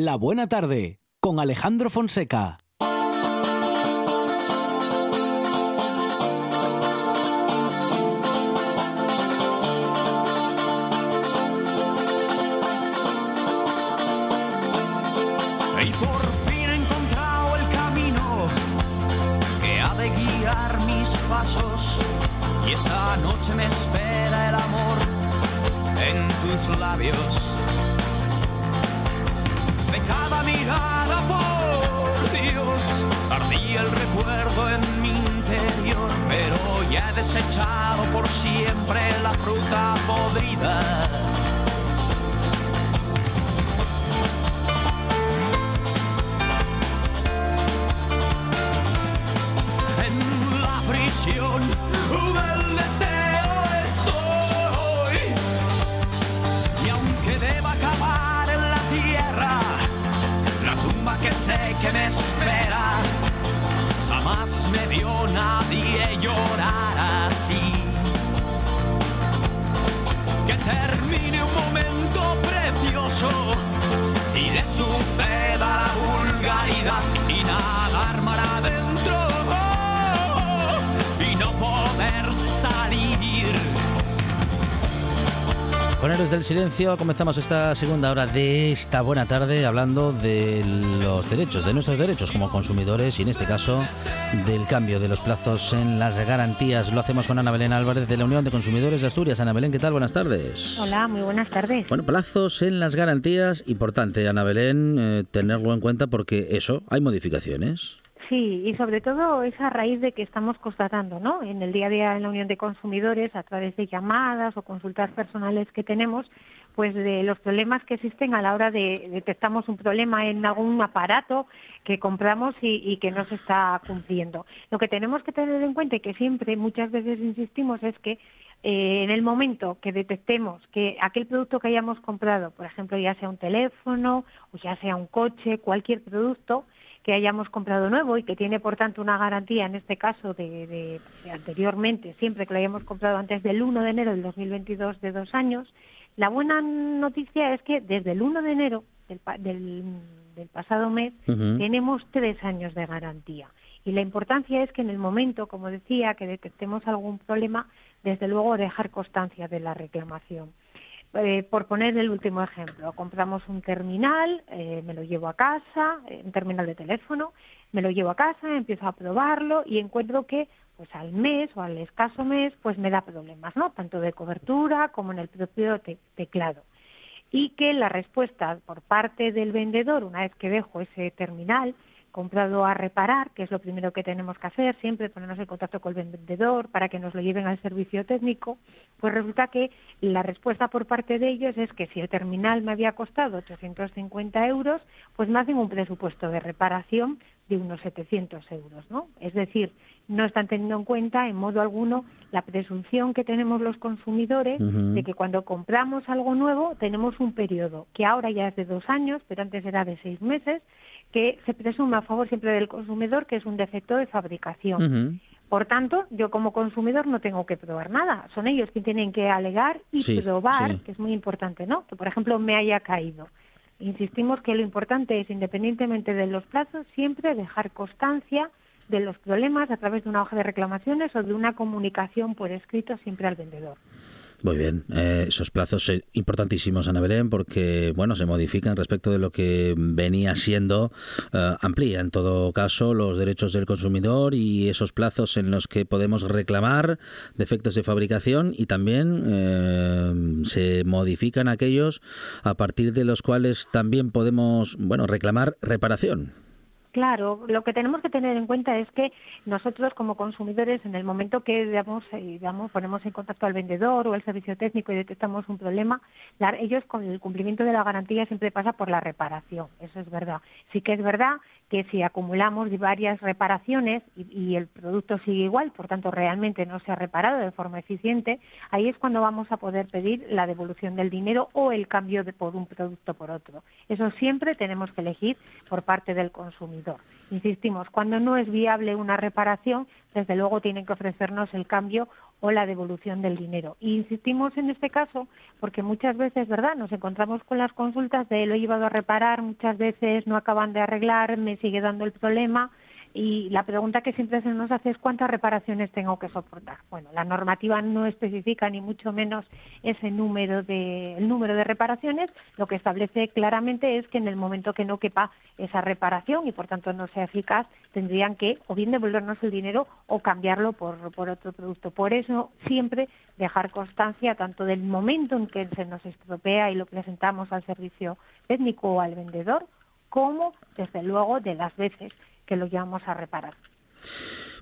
La Buena Tarde con Alejandro Fonseca. Y por fin he encontrado el camino que ha de guiar mis pasos. Y esta noche me espera el amor en tus labios. Cada mirada, por Dios, ardía el recuerdo en mi interior. Pero ya he desechado por siempre la fruta podrida. en la prisión del deseo que me espera, jamás me vio nadie llorar así. Que termine un momento precioso y le suceda la vulgaridad y nadar mar adentro y no poder salir. Con Héroes del Silencio comenzamos esta segunda hora de esta buena tarde hablando de los derechos, de nuestros derechos como consumidores y en este caso del cambio de los plazos en las garantías. Lo hacemos con Ana Belén Álvarez de la Unión de Consumidores de Asturias. Ana Belén, ¿qué tal? Buenas tardes. Hola, muy buenas tardes. Bueno, plazos en las garantías, importante Ana Belén eh, tenerlo en cuenta porque eso, hay modificaciones. Sí, y sobre todo es a raíz de que estamos constatando, ¿no? En el día a día en la Unión de Consumidores, a través de llamadas o consultas personales que tenemos, pues de los problemas que existen a la hora de detectamos un problema en algún aparato que compramos y, y que no se está cumpliendo. Lo que tenemos que tener en cuenta y que siempre muchas veces insistimos es que eh, en el momento que detectemos que aquel producto que hayamos comprado, por ejemplo, ya sea un teléfono o ya sea un coche, cualquier producto, que hayamos comprado nuevo y que tiene por tanto una garantía en este caso de, de- de anteriormente, siempre que lo hayamos comprado antes del 1 de enero del 2022 de dos años, la buena noticia es que desde el 1 de enero del, del, del pasado mes tenemos tres años de garantía. Y la importancia es que en el momento, como decía, que detectemos algún problema, desde luego dejar constancia de la reclamación. Eh, por poner el último ejemplo, compramos un terminal, eh, me lo llevo a casa, eh, un terminal de teléfono, me lo llevo a casa, empiezo a probarlo y encuentro que pues al mes o al escaso mes pues me da problemas, ¿no? Tanto de cobertura como en el propio te- teclado. Y que la respuesta por parte del vendedor, una vez que dejo ese terminal comprado a reparar, que es lo primero que tenemos que hacer, siempre ponernos en contacto con el vendedor para que nos lo lleven al servicio técnico, pues resulta que la respuesta por parte de ellos es que si el terminal me había costado 850 euros, pues me hacen un presupuesto de reparación de unos 700 euros, ¿no? Es decir, no están teniendo en cuenta en modo alguno la presunción que tenemos los consumidores de que cuando compramos algo nuevo tenemos un periodo que ahora ya es de dos años, pero antes era de seis meses, que se presume a favor siempre del consumidor que es un defecto de fabricación. Por tanto, yo como consumidor no tengo que probar nada. Son ellos quienes tienen que alegar y Sí, probar, sí. que es muy importante, ¿no? Que, por ejemplo, me haya caído. Insistimos que lo importante es, independientemente de los plazos, siempre dejar constancia de los problemas a través de una hoja de reclamaciones o de una comunicación por escrito siempre al vendedor. Muy bien, eh, esos plazos eh, importantísimos, Ana Belén, porque bueno, se modifican respecto de lo que venía siendo, eh, amplía en todo caso los derechos del consumidor y esos plazos en los que podemos reclamar defectos de fabricación y también eh, se modifican aquellos a partir de los cuales también podemos, bueno, reclamar reparación. Claro, lo que tenemos que tener en cuenta es que nosotros como consumidores, en el momento que digamos, eh, digamos, ponemos en contacto al vendedor o al servicio técnico y detectamos un problema, ellos con el cumplimiento de la garantía siempre pasa por la reparación, eso es verdad. Sí que es verdad que si acumulamos varias reparaciones y, y el producto sigue igual, por tanto realmente no se ha reparado de forma eficiente, ahí es cuando vamos a poder pedir la devolución del dinero o el cambio de por un producto por otro. Eso siempre tenemos que elegir por parte del consumidor. Insistimos, cuando no es viable una reparación, desde luego tienen que ofrecernos el cambio o la devolución del dinero. Insistimos en este caso porque muchas veces, ¿verdad?, nos encontramos con las consultas de lo he llevado a reparar, muchas veces no acaban de arreglar, me sigue dando el problema y la pregunta que siempre se nos hace es cuántas reparaciones tengo que soportar. Bueno, la normativa no especifica ni mucho menos ese número de el número de reparaciones, lo que establece claramente es que en el momento que no quepa esa reparación y por tanto no sea eficaz, tendrían que o bien devolvernos el dinero o cambiarlo por, por otro producto. Por eso siempre dejar constancia tanto del momento en que se nos estropea y lo presentamos al servicio técnico o al vendedor, como desde luego de las veces que lo llevamos a reparar.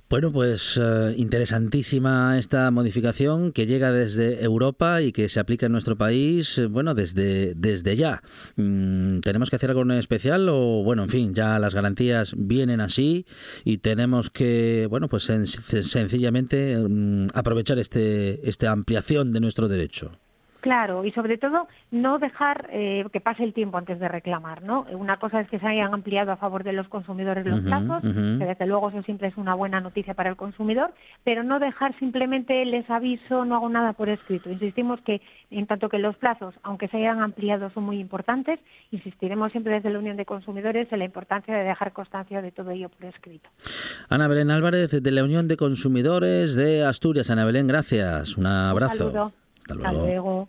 Bueno, pues eh, interesantísima esta modificación que llega desde Europa y que se aplica en nuestro país, eh, bueno, desde, desde ya. Mm, ¿Tenemos que hacer algo especial o, bueno, en fin, ya las garantías vienen así y tenemos que, bueno, pues sencillamente mm, aprovechar este, esta ampliación de nuestro derecho? Claro, y sobre todo no dejar eh, que pase el tiempo antes de reclamar, ¿no? Una cosa es que se hayan ampliado a favor de los consumidores los plazos, que desde luego eso siempre es una buena noticia para el consumidor, pero no dejar simplemente les aviso, no hago nada por escrito. Insistimos que en tanto que los plazos, aunque se hayan ampliado, son muy importantes, insistiremos siempre desde la Unión de Consumidores en la importancia de dejar constancia de todo ello por escrito. Ana Belén Álvarez, de la Unión de Consumidores de Asturias. Ana Belén, gracias. Un abrazo. Hasta luego.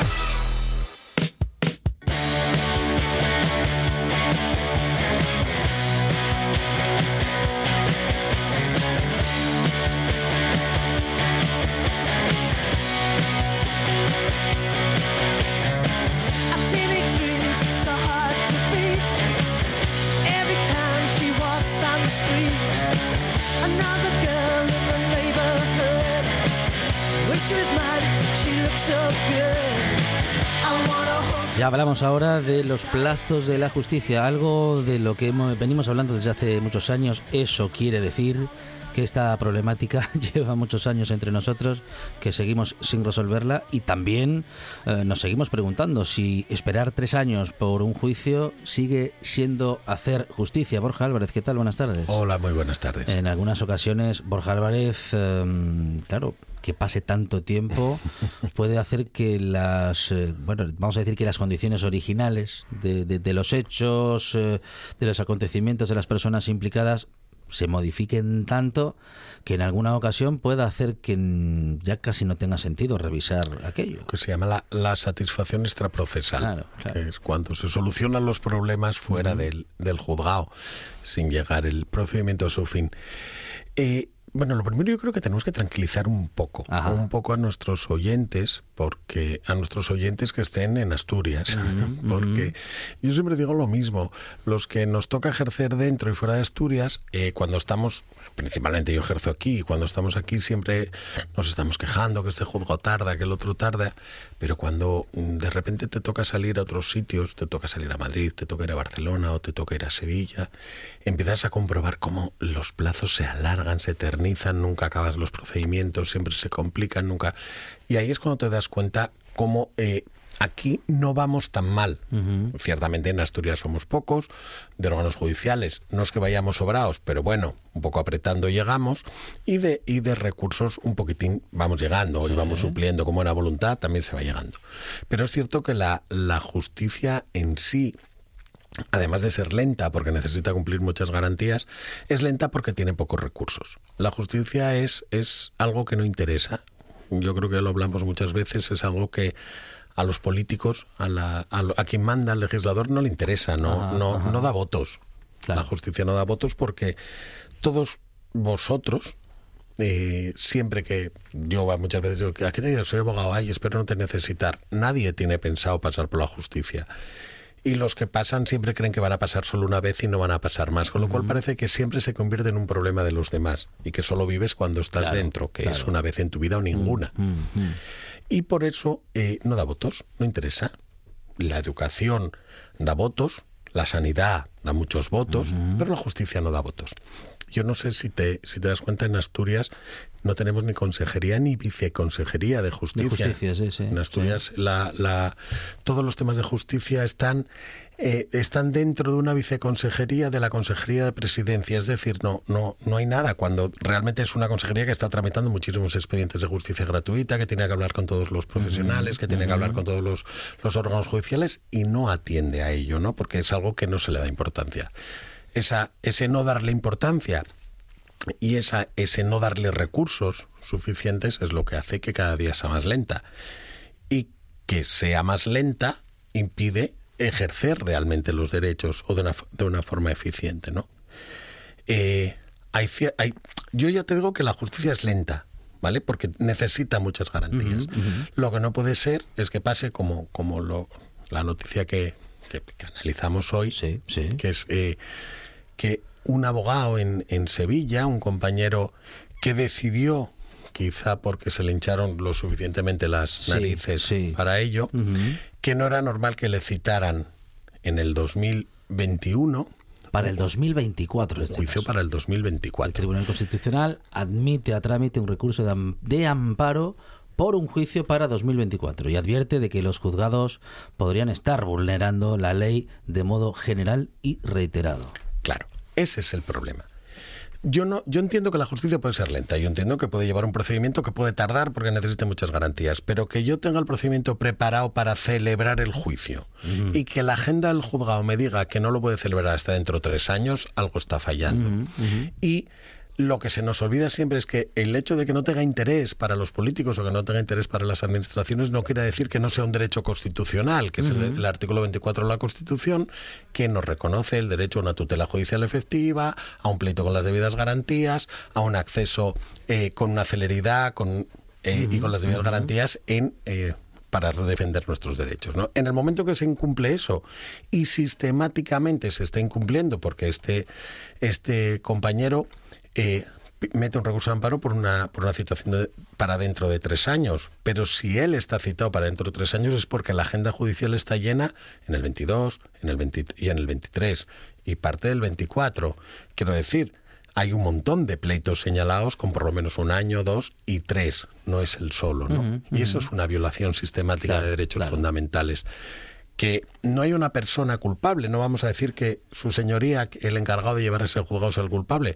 Hablamos ahora de los plazos de la justicia, algo de lo que venimos hablando desde hace muchos años. Eso quiere decir que esta problemática lleva muchos años entre nosotros, que seguimos sin resolverla y también eh, nos seguimos preguntando si esperar tres años por un juicio sigue siendo hacer justicia. Borja Álvarez, ¿qué tal? Buenas tardes. Hola, muy buenas tardes. En algunas ocasiones, Borja Álvarez, em, claro, que pase tanto tiempo puede hacer que las, eh, bueno, vamos a decir que las condiciones originales de, de los hechos, eh, de los acontecimientos de las personas implicadas se modifiquen tanto que en alguna ocasión pueda hacer que ya casi no tenga sentido revisar aquello. Que se llama la, satisfacción extraprocesal, que es cuando se solucionan los problemas fuera del, del, juzgado, sin llegar el procedimiento a su fin. Eh, bueno, lo primero yo creo que tenemos que tranquilizar un poco, un poco a nuestros oyentes, porque a nuestros oyentes que estén en Asturias, porque yo siempre digo lo mismo, los que nos toca ejercer dentro y fuera de Asturias, eh, cuando estamos, principalmente yo ejerzo aquí, cuando estamos aquí siempre nos estamos quejando que este juzgo tarda, que el otro tarda, pero cuando mm, de repente te toca salir a otros sitios, te toca salir a Madrid, te toca ir a Barcelona o te toca ir a Sevilla, empiezas a comprobar cómo los plazos se alargan, se terminan nunca acabas los procedimientos, siempre se complican, nunca. Y ahí es cuando te das cuenta cómo eh, aquí no vamos tan mal. Ciertamente en Asturias somos pocos, de órganos judiciales no es que vayamos sobrados, pero bueno, un poco apretando llegamos, y de, y de recursos un poquitín vamos llegando, y vamos supliendo con buena voluntad, también se va llegando. Pero es cierto que la, la justicia en sí además de ser lenta porque necesita cumplir muchas garantías, es lenta porque tiene pocos recursos. La justicia es, es algo que no interesa. Yo creo que lo hablamos muchas veces, es algo que a los políticos, a, la, a, quien manda el legislador no le interesa, no, no, no da votos. La justicia no da votos porque todos vosotros, eh, siempre que yo muchas veces digo, ¿a qué te digo? Soy abogado, ay, espero no te necesitar. Nadie tiene pensado pasar por la justicia y los que pasan siempre creen que van a pasar solo una vez y no van a pasar más, con lo cual parece que siempre se convierte en un problema de los demás y que solo vives cuando estás dentro, que es una vez en tu vida o ninguna. Y por eso eh, no da votos, no interesa. La educación da votos, la sanidad da muchos votos, pero la justicia no da votos. Yo no sé si te, si te das cuenta, en Asturias no tenemos ni consejería ni viceconsejería de justicia. De justicia sí, sí, en Asturias La, la, todos los temas de justicia están, eh, están dentro de una viceconsejería de la Consejería de Presidencia. Es decir, no, no, no hay nada cuando realmente es una consejería que está tramitando muchísimos expedientes de justicia gratuita, que tiene que hablar con todos los profesionales, que tiene que hablar con todos los, los órganos judiciales y no atiende a ello, ¿no? porque es algo que no se le da importancia esa, ese no darle importancia y esa, ese no darle recursos suficientes es lo que hace que cada día sea más lenta. Y que sea más lenta impide ejercer realmente los derechos o de una, de una forma eficiente, ¿no? Eh, hay, hay, yo ya te digo que la justicia es lenta, ¿vale? Porque necesita muchas garantías. Lo que no puede ser es que pase como, como lo, la noticia que, que, analizamos hoy, que es eh, que un abogado en, en Sevilla, un compañero que decidió quizá porque se le hincharon lo suficientemente las narices para ello, que no era normal que le citaran en el 2021. Para el 2024. Este juicio para el 2024. El Tribunal Constitucional admite a trámite un recurso de amparo por un juicio para 2024 y advierte de que los juzgados podrían estar vulnerando la ley de modo general y reiterado. Claro, ese es el problema. Yo no, yo entiendo que la justicia puede ser lenta, yo entiendo que puede llevar un procedimiento que puede tardar porque necesita muchas garantías, pero que yo tenga el procedimiento preparado para celebrar el juicio y que la agenda del juzgado me diga que no lo puede celebrar hasta dentro de tres años, algo está fallando. Y lo que se nos olvida siempre es que el hecho de que no tenga interés para los políticos o que no tenga interés para las administraciones no quiere decir que no sea un derecho constitucional, que es el, artículo 24 de la Constitución, que nos reconoce el derecho a una tutela judicial efectiva, a un pleito con las debidas garantías, a un acceso eh, con una celeridad con, eh, y con las debidas garantías en... Eh, para defender nuestros derechos. ¿no? En el momento que se incumple eso y sistemáticamente se está incumpliendo, porque este, este compañero eh, mete un recurso de amparo por una, por una citación para dentro de tres años. Pero si él está citado para dentro de tres años es porque la agenda judicial está llena en el 22 en el y en el 23 y parte del 24. Quiero decir, hay un montón de pleitos señalados con por lo menos un año, dos y tres. No es el solo, ¿no? Y eso es una violación sistemática de derechos fundamentales que no hay una persona culpable. No vamos a decir que su señoría, el encargado de llevar ese juzgado, es el culpable.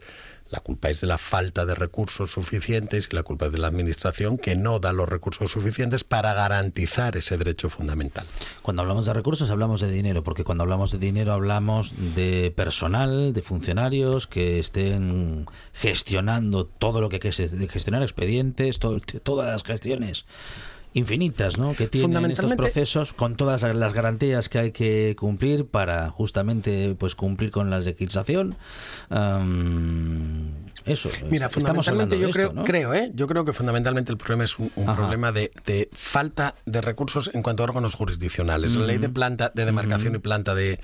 La culpa es de la falta de recursos suficientes y la culpa es de la Administración que no da los recursos suficientes para garantizar ese derecho fundamental. Cuando hablamos de recursos hablamos de dinero, porque cuando hablamos de dinero hablamos de personal, de funcionarios que estén gestionando todo lo que hay que gestionar, expedientes, todas las gestiones infinitas ¿no? que tienen estos procesos con todas las garantías que hay que cumplir para justamente pues cumplir con la legislación eso mira fundamentalmente yo creo creo ¿eh? yo creo que fundamentalmente el problema es un, problema de, falta de recursos en cuanto a órganos jurisdiccionales la ley de planta de demarcación y planta de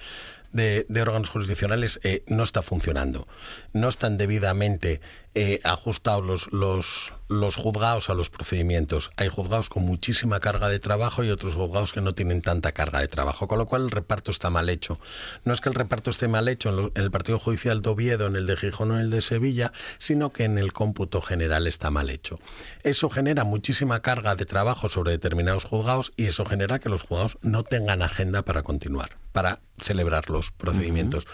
de, órganos jurisdiccionales eh, no está funcionando. No están debidamente eh, ajustados los, los, los, juzgados a los procedimientos. Hay juzgados con muchísima carga de trabajo y otros juzgados que no tienen tanta carga de trabajo, con lo cual el reparto está mal hecho. No es que el reparto esté mal hecho en, el Partido Judicial de Oviedo, en el de Gijón o en el de Sevilla, sino que en el cómputo general está mal hecho. Eso genera muchísima carga de trabajo sobre determinados juzgados y eso genera que los juzgados no tengan agenda para continuar. para celebrar los procedimientos.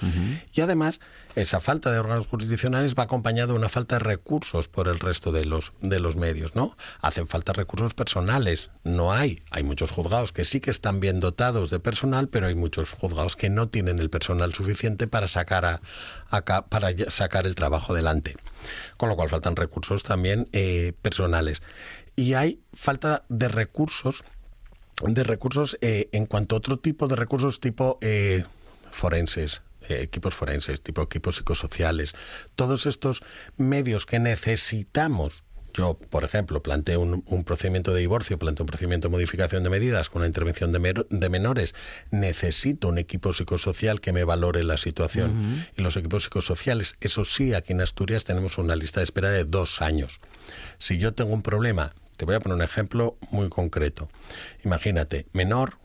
Y además, esa falta de órganos jurisdiccionales va acompañada de una falta de recursos por el resto de los, de los medios, ¿no? Hacen falta recursos personales, no hay. Hay muchos juzgados que sí que están bien dotados de personal, pero hay muchos juzgados que no tienen el personal suficiente para sacar, a, para sacar el trabajo adelante. Con lo cual faltan recursos también eh, personales. Y hay falta de recursos de recursos eh, en cuanto a otro tipo de recursos tipo eh, forenses, eh, equipos forenses, tipo equipos psicosociales, todos estos medios que necesitamos. Yo, por ejemplo, planteo un, procedimiento de divorcio, planteo un procedimiento de modificación de medidas con una intervención de, menores. Necesito un equipo psicosocial que me valore la situación. Y los equipos psicosociales, eso sí, aquí en Asturias tenemos una lista de espera de dos años. Si yo tengo un problema te voy a poner un ejemplo muy concreto. Imagínate, menor,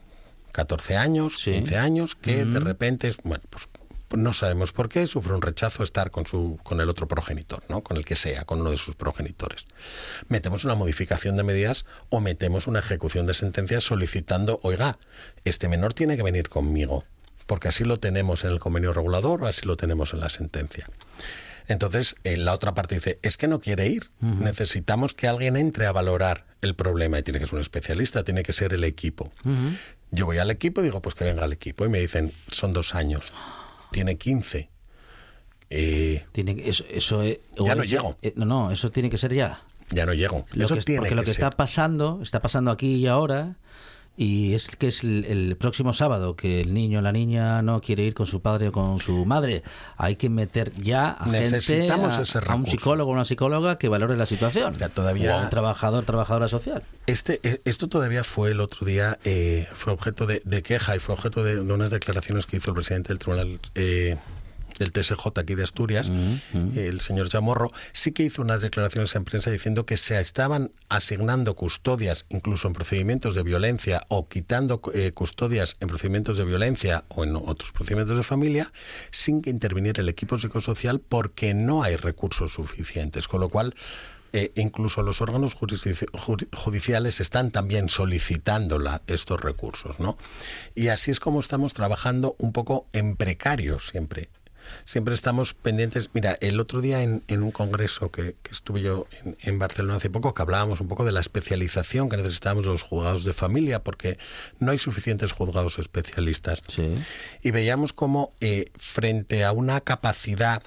14 años, 15 años, que de repente, bueno, pues no sabemos por qué, sufre un rechazo estar con, su, con el otro progenitor, ¿no? con el que sea, con uno de sus progenitores. Metemos una modificación de medidas o metemos una ejecución de sentencia solicitando, oiga, este menor tiene que venir conmigo, porque así lo tenemos en el convenio regulador o así lo tenemos en la sentencia. Entonces, en eh, la otra parte dice, es que no quiere ir. Necesitamos que alguien entre a valorar el problema y tiene que ser un especialista, tiene que ser el equipo. Yo voy al equipo y digo, pues que venga al equipo. Y me dicen, son dos años. Tiene 15. Eh, tiene, eso, eso ya no llego. Eh, no, no, eso tiene que ser ya. Ya no llego. eso tiene porque lo que está pasando, está pasando aquí y ahora, y es que es el, próximo sábado que el niño o la niña no quiere ir con su padre o con su madre. Hay que meter ya a, Necesitamos gente, a, un psicólogo o una psicóloga que valore la situación. todavía, o a un trabajador, trabajadora social. Este, eh, esto todavía fue el otro día, eh, fue objeto de, queja y fue objeto de, unas declaraciones que hizo el presidente del Tribunal eh, del TSJ aquí de Asturias, el señor Chamorro, sí que hizo unas declaraciones en prensa diciendo que se estaban asignando custodias, incluso en procedimientos de violencia, o quitando eh, custodias en procedimientos de violencia o en otros procedimientos de familia, sin que interviniera el equipo psicosocial porque no hay recursos suficientes. Con lo cual, eh, incluso los órganos judiciales están también solicitando estos recursos, ¿no? Y así es como estamos trabajando un poco en precario siempre siempre estamos pendientes. Mira, el otro día en, un congreso que, estuve yo en, Barcelona hace poco, que hablábamos un poco de la especialización que necesitamos los juzgados de familia, porque no hay suficientes juzgados especialistas. Y veíamos cómo eh, frente a una capacidad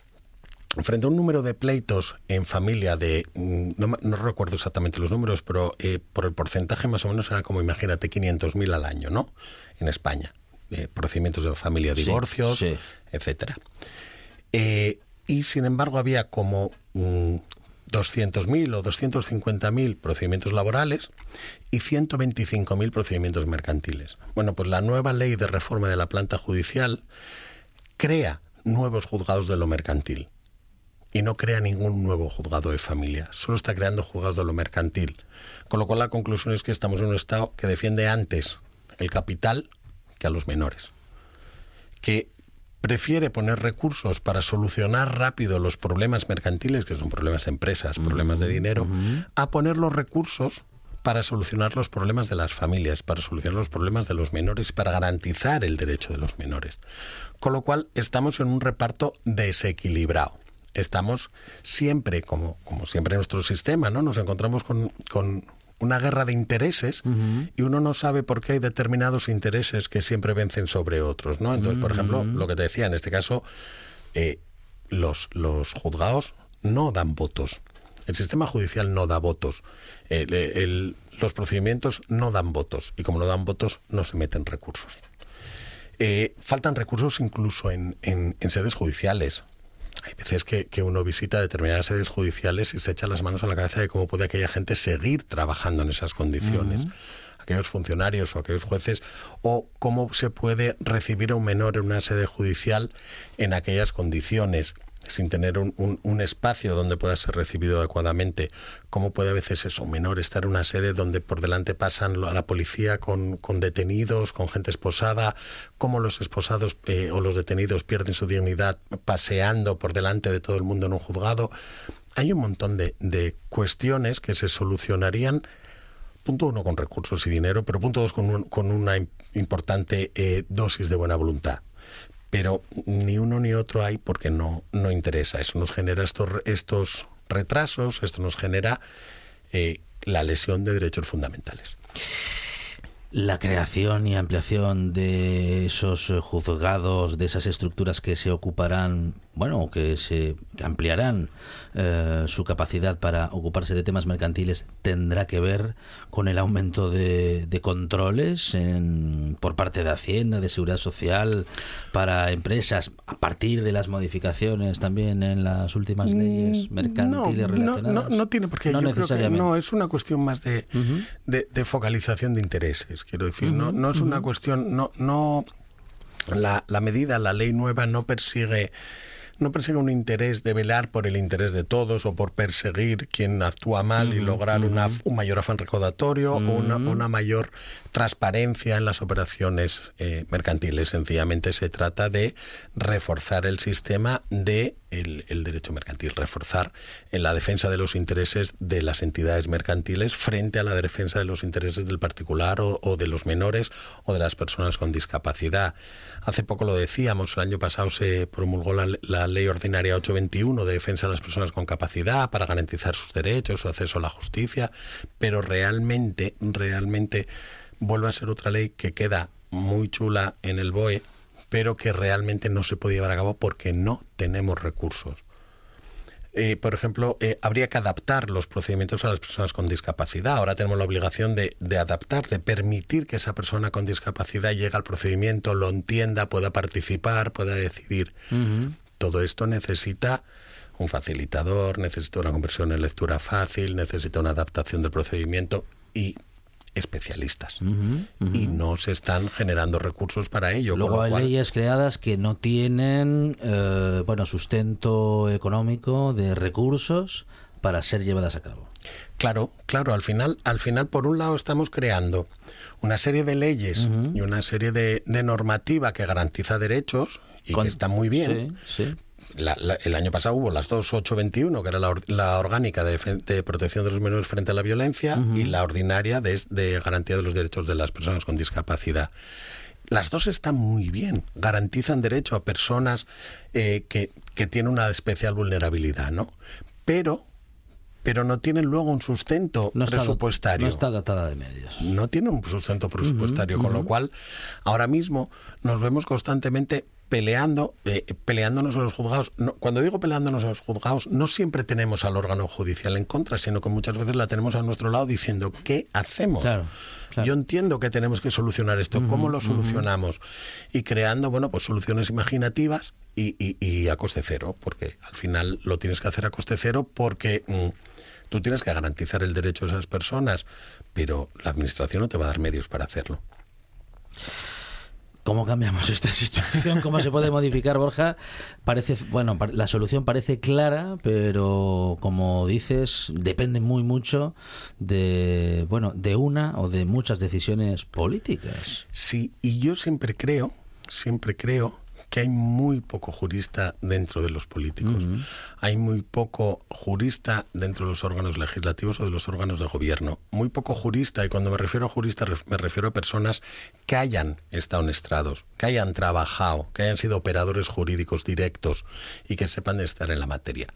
frente a un número de pleitos en familia de, mm, no, recuerdo exactamente los números, pero eh, por el porcentaje más o menos era como, imagínate, 500.000 al año, ¿no? En España. Eh, procedimientos de familia, divorcios, etcétera. Eh, y sin embargo había como 200.000 mm, o 250.000 procedimientos laborales y 125.000 procedimientos mercantiles. Bueno, pues la nueva ley de reforma de la planta judicial crea nuevos juzgados de lo mercantil y no crea ningún nuevo juzgado de familia, solo está creando juzgados de lo mercantil. Con lo cual la conclusión es que estamos en un Estado que defiende antes el capital que a los menores, que prefiere poner recursos para solucionar rápido los problemas mercantiles, que son problemas de empresas, problemas de dinero, a poner los recursos para solucionar los problemas de las familias, para solucionar los problemas de los menores, para garantizar el derecho de los menores. Con lo cual estamos en un reparto desequilibrado. Estamos siempre, como, como siempre en nuestro sistema, ¿no? Nos encontramos con, con una guerra de intereses y uno no sabe por qué hay determinados intereses que siempre vencen sobre otros, ¿no? Entonces, por ejemplo, lo que te decía, en este caso, eh, los, los juzgados no dan votos. El sistema judicial no da votos. los procedimientos no dan votos. Y como no dan votos, no se meten recursos. Eh, faltan recursos incluso en, en, sedes judiciales. Hay veces que, uno visita determinadas sedes judiciales y se echa las manos a la cabeza de cómo puede aquella gente seguir trabajando en esas condiciones. aquellos funcionarios o aquellos jueces, o cómo se puede recibir a un menor en una sede judicial en aquellas condiciones sin tener un, un, espacio donde pueda ser recibido adecuadamente. ¿Cómo puede a veces eso, menor, estar en una sede donde por delante pasan a la policía con, con detenidos, con gente esposada? ¿Cómo los esposados eh, o los detenidos pierden su dignidad paseando por delante de todo el mundo en un juzgado? Hay un montón de, de cuestiones que se solucionarían punto uno con recursos y dinero, pero punto dos con, con una importante eh, dosis de buena voluntad. Pero ni uno ni otro hay porque no, no interesa. Eso nos genera estos, estos retrasos, esto nos genera eh, la lesión de derechos fundamentales la creación y ampliación de esos eh, juzgados, de esas estructuras que se ocuparán, bueno, que se ampliarán eh, su capacidad para ocuparse de temas mercantiles, tendrá que ver con el aumento de, controles en, por parte de Hacienda, de Seguridad Social, para empresas, a partir de las modificaciones también en las últimas mm, leyes mercantiles relacionadas. No, tiene por qué. No, necesariamente. no, es una cuestión más de, de focalización de intereses quiero decir, no, no es una cuestión, no, no la, la medida, la ley nueva no persigue no persigue un interés de velar por el interés de todos o por perseguir quien actúa mal y lograr una, un mayor afán recaudatorio o una, una, mayor transparencia en las operaciones eh, mercantiles. Sencillamente se trata de reforzar el sistema de el, derecho mercantil, reforzar en la defensa de los intereses de las entidades mercantiles frente a la defensa de los intereses del particular o, de los menores o de las personas con discapacidad. Hace poco lo decíamos, el año pasado se promulgó la, la Ley Ordinaria 821 de defensa de las personas con capacidad para garantizar sus derechos, su acceso a la justicia, pero realmente, realmente vuelve a ser otra ley que queda muy chula en el BOE, pero que realmente no se puede llevar a cabo porque no tenemos recursos. Eh, por ejemplo, eh, habría que adaptar los procedimientos a las personas con discapacidad. Ahora tenemos la obligación de, adaptar, de permitir que esa persona con discapacidad llegue al procedimiento, lo entienda, pueda participar, pueda decidir. Todo esto necesita un facilitador, necesita una conversión en lectura fácil, necesita una adaptación del procedimiento y especialistas y no se están generando recursos para ello. Luego hay leyes creadas que no tienen eh, bueno sustento económico de recursos para ser llevadas a cabo. Claro, claro, al final, al final por un lado estamos creando una serie de leyes y una serie de, normativa que garantiza derechos y que está muy bien, sí, el año pasado hubo las dos 821, que era la, orgánica de, protección de los menores frente a la violencia, y la ordinaria de, garantía de los derechos de las personas con discapacidad. Las dos están muy bien, garantizan derecho a personas eh, que, que tienen una especial vulnerabilidad, ¿no? Pero pero no tienen luego un sustento presupuestario. no está datada de medios. No tiene un sustento presupuestario, con lo cual ahora mismo nos vemos constantemente peleando, eh, peleándonos en los juzgados. cuando digo peleándonos en los juzgados, no siempre tenemos al órgano judicial en contra, sino que muchas veces la tenemos a nuestro lado diciendo, ¿qué hacemos? Yo entiendo que tenemos que solucionar esto, ¿cómo lo solucionamos? Y creando, bueno, pues soluciones imaginativas y, y, a coste cero, porque al final lo tienes que hacer a coste cero porque... Mm, tú tienes que garantizar el derecho de esas personas, pero la administración no te va a dar medios para hacerlo. ¿Cómo cambiamos esta situación? ¿Cómo se puede modificar, Borja? Parece, bueno, la solución parece clara, pero como dices, depende muy mucho de, bueno, de una o de muchas decisiones políticas. Sí, y yo siempre creo, siempre creo que hay muy poco jurista dentro de los políticos. Hay muy poco jurista dentro de los órganos legislativos o de los órganos de gobierno. Muy poco jurista, y cuando me refiero a jurista me refiero a personas que hayan estado en estrados, que hayan trabajado, que hayan sido operadores jurídicos directos y que sepan de estar en la materia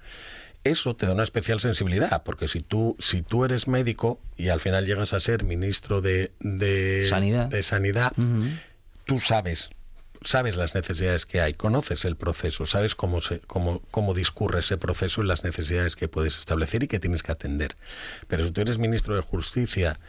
eso te da una especial sensibilidad, porque si tú, si tú eres médico y al final llegas a ser ministro de, sanidad, de sanidad tú sabes sabes las necesidades que hay, conoces el proceso, sabes cómo, se, cómo, cómo discurre ese proceso y las necesidades que puedes establecer y que tienes que atender. Pero si tú eres ministro de Justicia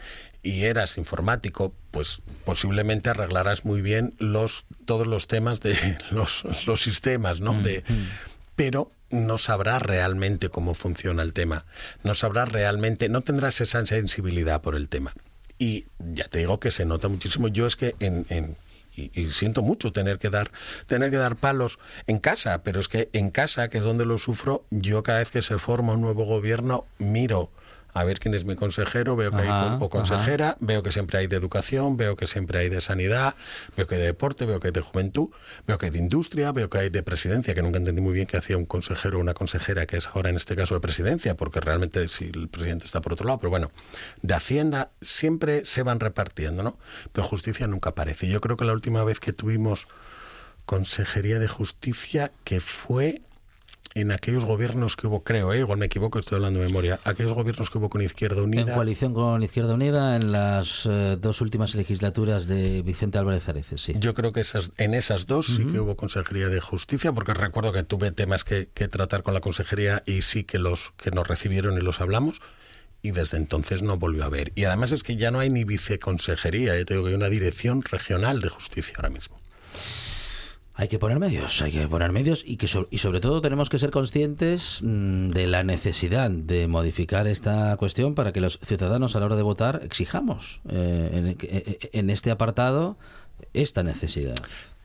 y eras informático, pues posiblemente arreglarás muy bien los, todos los temas de los, los sistemas, ¿no? Mm, de, mm. pero no sabrás realmente cómo funciona el tema, no sabrás realmente, no tendrás esa sensibilidad por el tema. Y ya te digo que se nota muchísimo. Yo es que en, en y, siento mucho tener que dar tener que dar palos en casa, pero es que en casa, que es donde lo sufro, yo cada vez que se forma un nuevo gobierno miro a ver quién es mi consejero, veo que hay o consejera, veo que siempre hay de educación, veo que siempre hay de sanidad, veo que hay de deporte, veo que hay de juventud, veo que hay de industria, veo que hay de presidencia, que nunca entendí muy bien qué hacía un consejero o una consejera, que es ahora en este caso de presidencia, porque realmente si el presidente está por otro lado, pero bueno, de Hacienda siempre se van repartiendo, ¿no? Pero justicia nunca aparece. Yo creo que la última vez que tuvimos Consejería de Justicia, que fue en aquellos gobiernos que hubo, creo, ¿eh? igual me equivoco, estoy hablando de memoria, aquellos gobiernos que hubo con Izquierda Unida. En coalición con Izquierda Unida en las eh, dos últimas legislaturas de Vicente Álvarez Areces, sí. Yo creo que esas, en esas dos sí que hubo Consejería de Justicia, porque recuerdo que tuve temas que, tratar con la Consejería y sí que, los, que nos recibieron y los hablamos. Y desde entonces no volvió a haber. Y además es que ya no hay ni viceconsejería, yo tengo que hay una dirección regional de justicia ahora mismo. Hay que poner medios, hay que poner medios y que y sobre todo tenemos que ser conscientes mm, de la necesidad de modificar esta cuestión para que los ciudadanos a la hora de votar exijamos eh, en este apartado esta necesidad.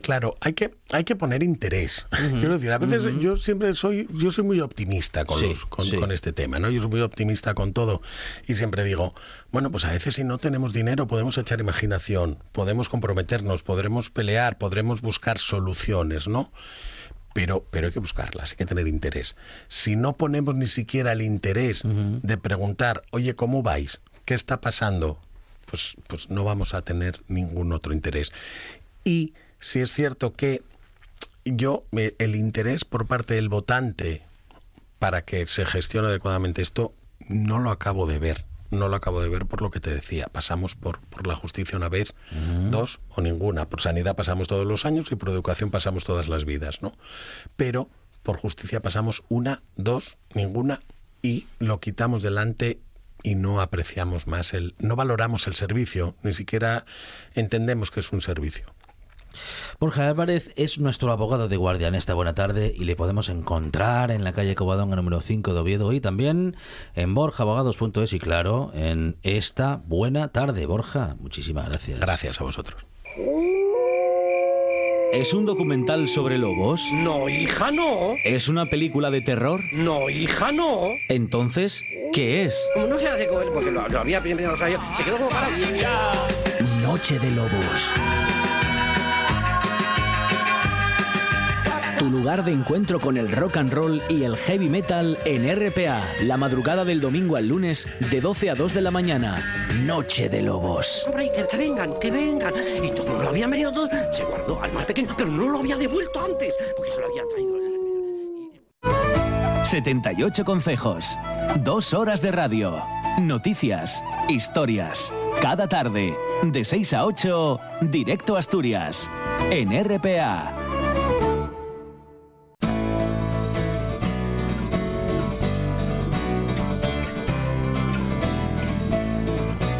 Claro, hay que, hay que poner interés. Quiero decir, a veces yo siempre soy, yo soy muy optimista con, con, este tema, ¿no? Yo soy muy optimista con todo y siempre digo, bueno, pues a veces si no tenemos dinero podemos echar imaginación, podemos comprometernos, podremos pelear, podremos buscar soluciones, ¿no? Pero, pero hay que buscarlas, hay que tener interés. Si no ponemos ni siquiera el interés de preguntar, oye, ¿cómo vais? ¿Qué está pasando? Pues, pues no vamos a tener ningún otro interés. Y si es cierto que yo, el interés por parte del votante para que se gestione adecuadamente esto, no lo acabo de ver. No lo acabo de ver por lo que te decía. Pasamos por, por la justicia una vez, dos o ninguna. Por sanidad pasamos todos los años y por educación pasamos todas las vidas, ¿no? Pero por justicia pasamos una, dos, ninguna y lo quitamos delante y no apreciamos más el, no valoramos el servicio, ni siquiera entendemos que es un servicio. Borja Álvarez es nuestro abogado de guardia en esta buena tarde y le podemos encontrar en la calle Covadonga número 5 de Oviedo y también en borjaabogados.es y claro, en esta buena tarde. Borja, muchísimas gracias. Gracias a vosotros. ¿Es un documental sobre lobos? No, hija, no. ¿Es una película de terror? No, hija, no. Entonces, ¿qué es? Como no se hace con él, porque lo, había primero, se quedó como para... Noche de Lobos. Tu lugar de encuentro con el rock and roll y el heavy metal en RPA. La madrugada del domingo al lunes de 12 a 2 de la mañana. Noche de Lobos. Hombre, que, que vengan, que vengan. Y todo lo habían venido todo. Se guardó al más pequeño, pero no lo había devuelto antes, porque se lo había traído. 78 consejos. Dos horas de radio. Noticias. Historias. Cada tarde. De 6 a 8. Directo a Asturias. En RPA.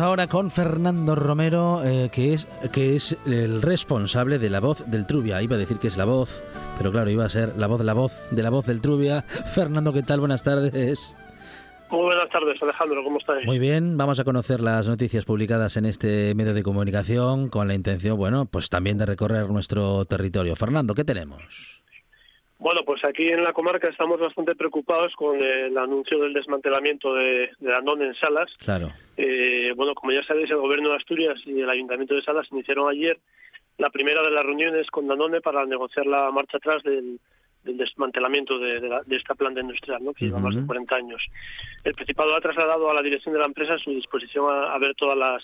Ahora con Fernando Romero, eh, que, es, que es el responsable de la voz del Trubia. Iba a decir que es la voz, pero claro, iba a ser la voz la voz de la voz del Trubia. Fernando, ¿qué tal? Buenas tardes. Muy buenas tardes, Alejandro, ¿cómo estáis? Muy bien, vamos a conocer las noticias publicadas en este medio de comunicación con la intención, bueno, pues también de recorrer nuestro territorio. Fernando, ¿qué tenemos? Bueno, pues aquí en la comarca estamos bastante preocupados con el anuncio del desmantelamiento de, de Danone en Salas. Claro. Eh, bueno, como ya sabéis, el Gobierno de Asturias y el Ayuntamiento de Salas iniciaron ayer la primera de las reuniones con Danone para negociar la marcha atrás del, desmantelamiento de, esta planta industrial, ¿no? que lleva más de 40 años. El Principado ha trasladado a la dirección de la empresa su disposición a, ver todas las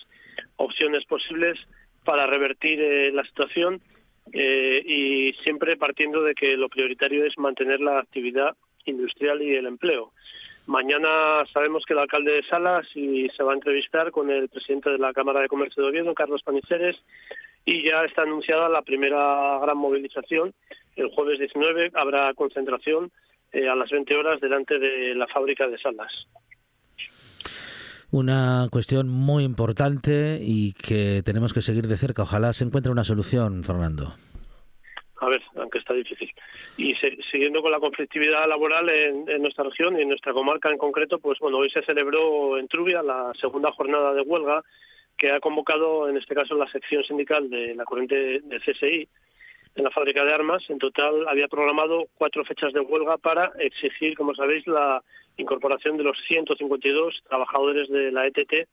opciones posibles para revertir eh, la situación eh, y siempre partiendo de que lo prioritario es mantener la actividad industrial y el empleo. Mañana sabemos que el alcalde de Salas y se va a entrevistar con el presidente de la Cámara de Comercio de Oviedo, Carlos Paniceres, y ya está anunciada la primera gran movilización. El jueves 19 habrá concentración eh, a las 20 horas delante de la fábrica de Salas. Una cuestión muy importante y que tenemos que seguir de cerca. Ojalá se encuentre una solución, Fernando. A ver, aunque está difícil. Y siguiendo con la conflictividad laboral en, en, nuestra región y en nuestra comarca en concreto, pues bueno, hoy se celebró en Trubia la segunda jornada de huelga que ha convocado, en este caso, la sección sindical de la corriente de CSI en la fábrica de armas. En total había programado cuatro fechas de huelga para exigir, como sabéis, la incorporación de los 152 trabajadores de la ETT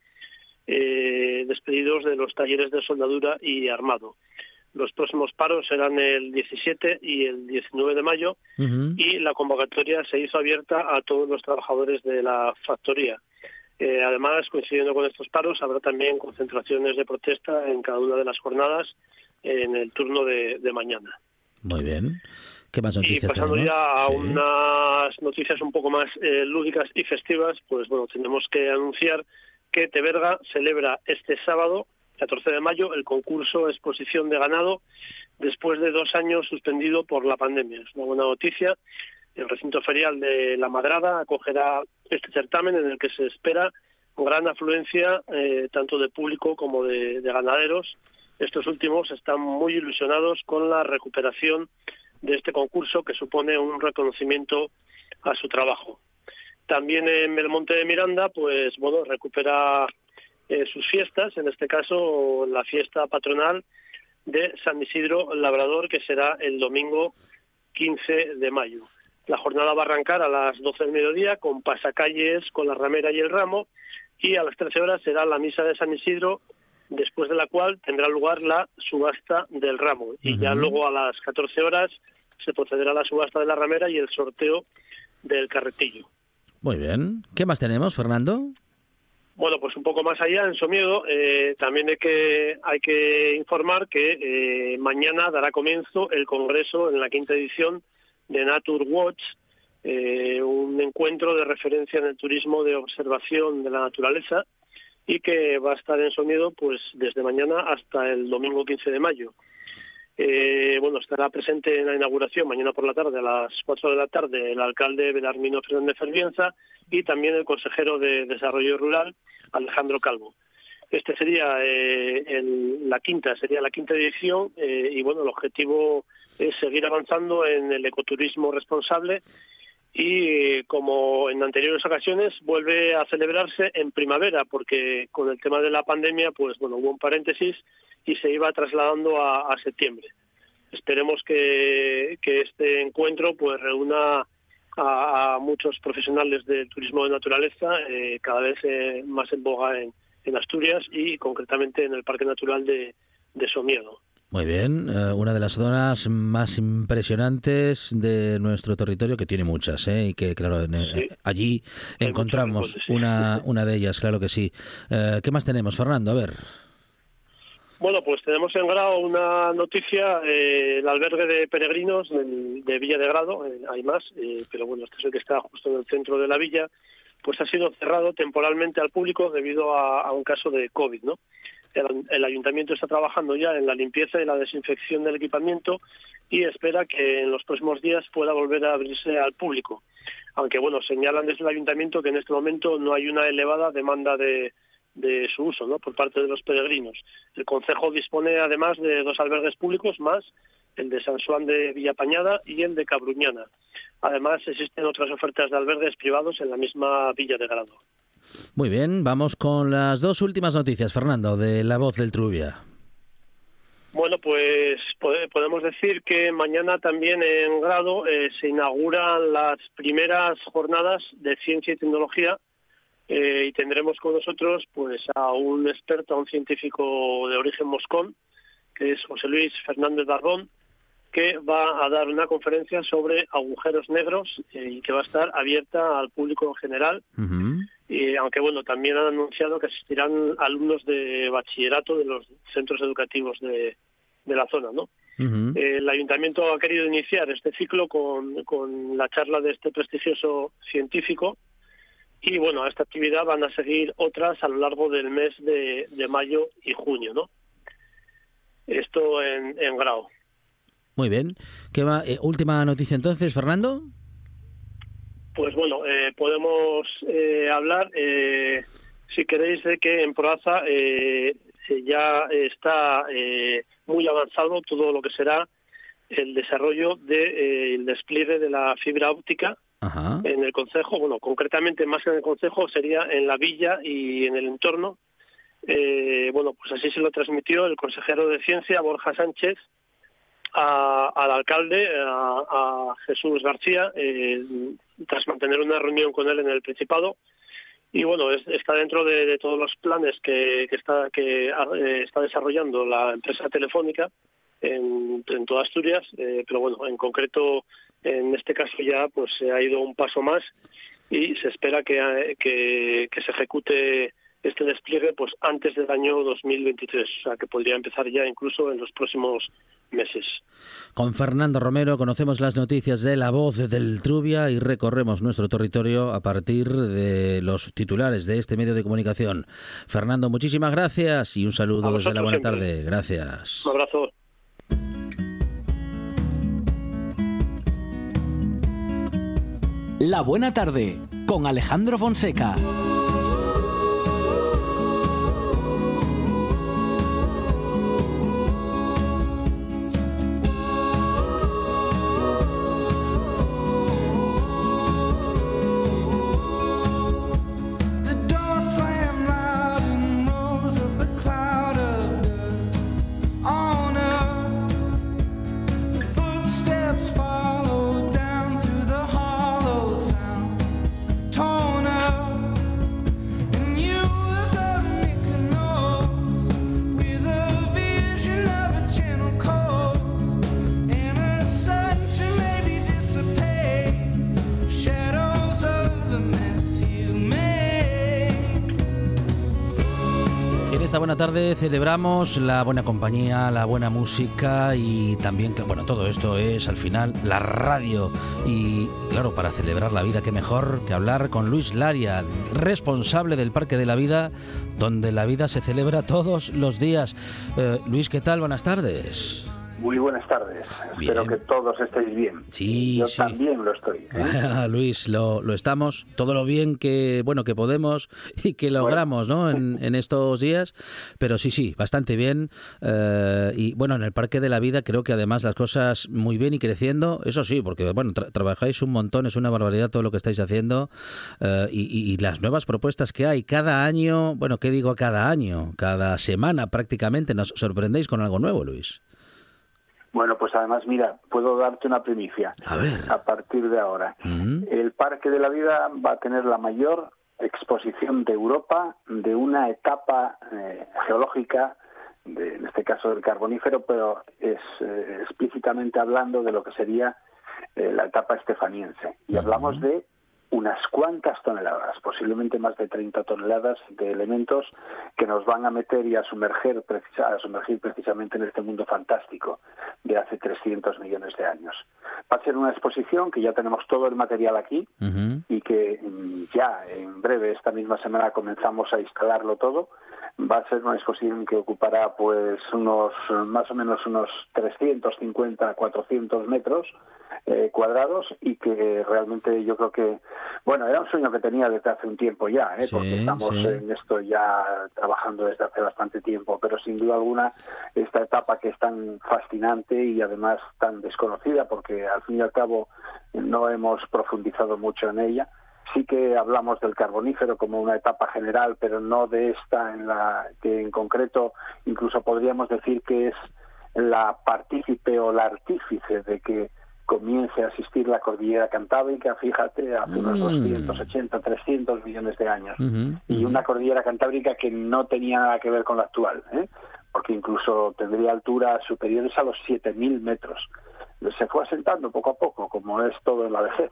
eh, despedidos de los talleres de soldadura y armado. Los próximos paros serán el 17 y el 19 de mayo y la convocatoria se hizo abierta a todos los trabajadores de la factoría. Eh, además, coincidiendo con estos paros, habrá también concentraciones de protesta en cada una de las jornadas en el turno de, mañana. Muy bien. ¿Qué más noticias Y pasando ya a unas noticias un poco más eh, lúdicas y festivas, pues bueno, tenemos que anunciar que Teberga celebra este sábado, 14 de mayo, el concurso Exposición de Ganado, después de dos años suspendido por la pandemia. Es una buena noticia. El recinto ferial de La Madrada acogerá este certamen en el que se espera gran afluencia eh, tanto de público como de ganaderos estos últimos están muy ilusionados con la recuperación de este concurso que supone un reconocimiento a su trabajo. También en Belmonte de Miranda, pues bueno, recupera eh, sus fiestas, en este caso la fiesta patronal de San Isidro Labrador, que será el domingo 15 de mayo. La jornada va a arrancar a las 12 del mediodía con pasacalles con la ramera y el ramo y a las 13 horas será la misa de San Isidro después de la cual tendrá lugar la subasta del ramo. Y ya luego a las 14 horas se procederá a la subasta de la ramera y el sorteo del carretillo. Muy bien. ¿Qué más tenemos, Fernando? Bueno, pues un poco más allá, en Somiedo, eh, también hay que, hay que informar que eh, mañana dará comienzo el Congreso en la quinta edición de Nature Watch, eh, un encuentro de referencia en el turismo de observación de la naturaleza, y que va a estar en sonido pues desde mañana hasta el domingo 15 de mayo. Eh, bueno, estará presente en la inauguración mañana por la tarde a las 4 de la tarde el alcalde Belarmino Fernández Fervienza y también el consejero de Desarrollo Rural Alejandro Calvo. Este sería eh, la quinta, sería la quinta edición eh, y bueno, el objetivo es seguir avanzando en el ecoturismo responsable y como en anteriores ocasiones vuelve a celebrarse en primavera porque con el tema de la pandemia pues bueno hubo un paréntesis y se iba trasladando a, septiembre esperemos que, este encuentro pues reúna a, muchos profesionales del turismo de naturaleza eh, cada vez eh, más en boga en, Asturias y concretamente en el Parque Natural de, de Somiedo. Muy bien, eh, una de las zonas más impresionantes de nuestro territorio, que tiene muchas, ¿eh? y que, claro, eh, allí encontramos una, una de ellas, claro que sí. Eh, ¿Qué más tenemos, Fernando? A ver. Bueno, pues tenemos en Grado una noticia, el albergue de peregrinos de, Villa de Grado, hay más, pero bueno, este es el que está justo en el centro de la villa, pues ha sido cerrado temporalmente al público debido a, a un caso de COVID, ¿no? El, ayuntamiento está trabajando ya en la limpieza y la desinfección del equipamiento y espera que en los próximos días pueda volver a abrirse al público. Aunque bueno, señalan desde el ayuntamiento que en este momento no hay una elevada demanda de, su uso ¿no? por parte de los peregrinos. El Consejo dispone además de dos albergues públicos más, el de San Juan de Villapañada y el de Cabruñana. Además, existen otras ofertas de albergues privados en la misma Villa de Grado. Muy bien, vamos con las dos últimas noticias, Fernando, de La Voz del Trubia. Bueno, pues podemos decir que mañana también en grado eh, se inauguran las primeras jornadas de ciencia y tecnología eh, y tendremos con nosotros pues a un experto, a un científico de origen moscón, que es José Luis Fernández Barbón, que va a dar una conferencia sobre agujeros negros eh, y que va a estar abierta al público en general y aunque bueno, también han anunciado que asistirán alumnos de bachillerato de los centros educativos de, de la zona, ¿no? el ayuntamiento ha querido iniciar este ciclo con, con la charla de este prestigioso científico y bueno, a esta actividad van a seguir otras a lo largo del mes de, de mayo y junio, ¿no? esto en, en Grau. Muy bien. ¿Qué va? Eh, última noticia entonces, Fernando. Pues bueno, eh, podemos eh, hablar, si queréis, de que en Proaza ya está muy avanzado todo lo que será el desarrollo del despliegue de la fibra óptica en el Consejo, bueno, concretamente más en el Consejo sería en la villa y en el entorno. bueno, pues así se lo transmitió el consejero de Ciencia, Borja Sánchez, al alcalde, a, Jesús García, eh, tras mantener una reunión con él en el Principado. Y bueno, está dentro de, todos los planes que, está, que eh, está desarrollando la empresa telefónica en, en toda Asturias, eh, pero bueno, en concreto, en este caso ya pues se ha ido un paso más y se espera que, que, que se ejecute este despliegue pues antes del año 2023, o sea que podría empezar ya incluso en los próximos meses. Con Fernando Romero conocemos las noticias de la voz del Trubia y recorremos nuestro territorio a partir de los titulares de este medio de comunicación. Fernando, muchísimas gracias y un saludo desde la buena tarde. Gracias. Un abrazo. La buena tarde con Alejandro Fonseca. Tarde celebramos la buena compañía, la buena música y también, bueno, todo esto es al final la radio. Y claro, para celebrar la vida, qué mejor que hablar con Luis Laria, responsable del Parque de la Vida, donde la vida se celebra todos los días. Eh, Luis, ¿qué tal? Buenas tardes. Muy buenas tardes. Espero que todos estéis bien. Sí, Yo también lo estoy. ¿eh? Luis, lo, lo, estamos. Todo lo bien que bueno que podemos y que logramos, ¿no? En, en, estos días. Pero sí, sí, bastante bien. Eh, y bueno, en el Parque de la Vida creo que además las cosas muy bien y creciendo. Eso sí, porque bueno, trabajáis un montón, es una barbaridad todo lo que estáis haciendo eh, y, y, las nuevas propuestas que hay cada año. Bueno, ¿qué digo cada año? Cada semana prácticamente nos sorprendéis con algo nuevo, Luis. Bueno, pues además, mira, puedo darte una primicia. A ver. A partir de ahora. El Parque de la Vida va a tener la mayor exposición de Europa de una etapa eh, geológica, de, en este caso del carbonífero, pero es eh, explícitamente hablando de lo que sería eh, la etapa estefaniense. Y hablamos de unas cuantas toneladas, posiblemente más de 30 toneladas de elementos que nos van a meter y a sumergir, a sumergir precisamente en este mundo fantástico de hace 300 millones de años. Va a ser una exposición que ya tenemos todo el material aquí y que mm, ya en breve, esta misma semana, comenzamos a instalarlo todo. Va a ser una exposición que ocupará pues unos más o menos unos 350 400 metros eh, cuadrados y que realmente yo creo que bueno, era un sueño que tenía desde hace un tiempo ya, ¿eh? porque estamos en esto ya trabajando desde hace bastante tiempo, pero sin duda alguna esta etapa que es tan fascinante y además tan desconocida, porque al fin y al cabo no hemos profundizado mucho en ella, sí que hablamos del carbonífero como una etapa general, pero no de esta en la que en concreto incluso podríamos decir que es la partícipe o la artífice de que comience a asistir la cordillera cantábrica, fíjate, hace unos 280, mm. 300 millones de años. Y una cordillera cantábrica que no tenía nada que ver con la actual, ¿eh? porque incluso tendría alturas superiores a los 7.000 metros. Se fue asentando poco a poco, como es todo en la vejez.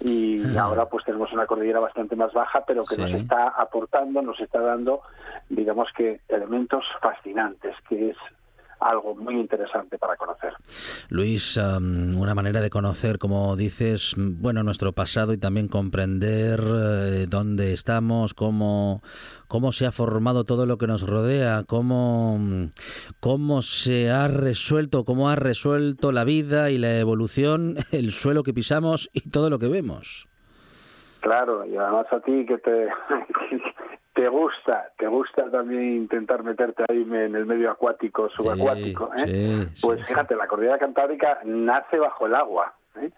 Y ahora pues tenemos una cordillera bastante más baja, pero que nos está aportando, nos está dando, digamos que, elementos fascinantes, que es algo muy interesante para conocer. Luis, una manera de conocer, como dices, bueno, nuestro pasado y también comprender eh, dónde estamos, cómo, cómo se ha formado todo lo que nos rodea, cómo, cómo se ha resuelto, cómo ha resuelto la vida y la evolución, el suelo que pisamos y todo lo que vemos. Claro, y además a ti que te, te gusta, te gusta también intentar meterte ahí en el medio acuático, subacuático, ¿eh? pues fíjate, la cordillera cantábrica nace bajo el agua. ¿eh?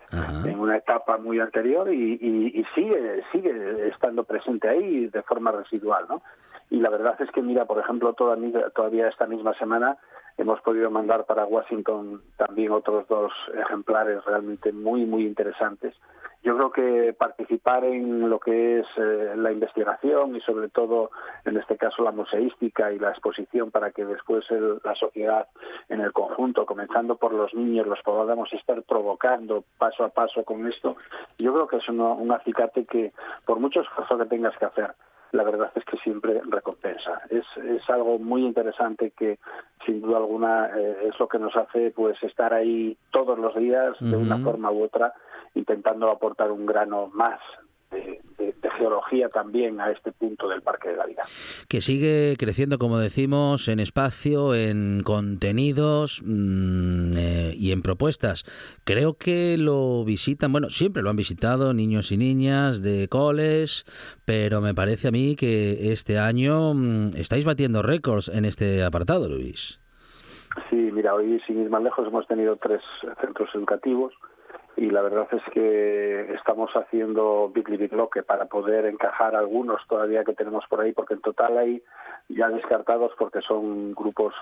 en una etapa muy anterior y, y, sigue sigue estando presente ahí de forma residual, ¿no? Y la verdad es que mira, por ejemplo, toda, todavía esta misma semana hemos podido mandar para Washington también otros dos ejemplares realmente muy muy interesantes yo creo que participar en lo que es eh, la investigación y sobre todo en este caso la museística y la exposición para que después la sociedad en el conjunto, comenzando por los niños, los podamos estar provocando paso a paso con esto, yo creo que es un acicate que por mucho esfuerzo que tengas que hacer, la verdad es que siempre recompensa. Es, es algo muy interesante que sin duda alguna eh, es lo que nos hace pues estar ahí todos los días de una forma u otra intentando aportar un grano más de, geología también a este punto del Parque de la Vida. Que sigue creciendo, como decimos, en espacio, en contenidos mm, eh, y en propuestas. Creo que lo visitan, bueno, siempre lo han visitado niños y niñas de coles, pero me parece a mí que este año mm, estáis batiendo récords en este apartado, Luis. Sí, mira, hoy sin ir más lejos hemos tenido tres centros educativos y la verdad es que estamos haciendo Bitly Bitloque para poder encajar algunos todavía que tenemos por ahí, porque en total hay ya descartados porque son grupos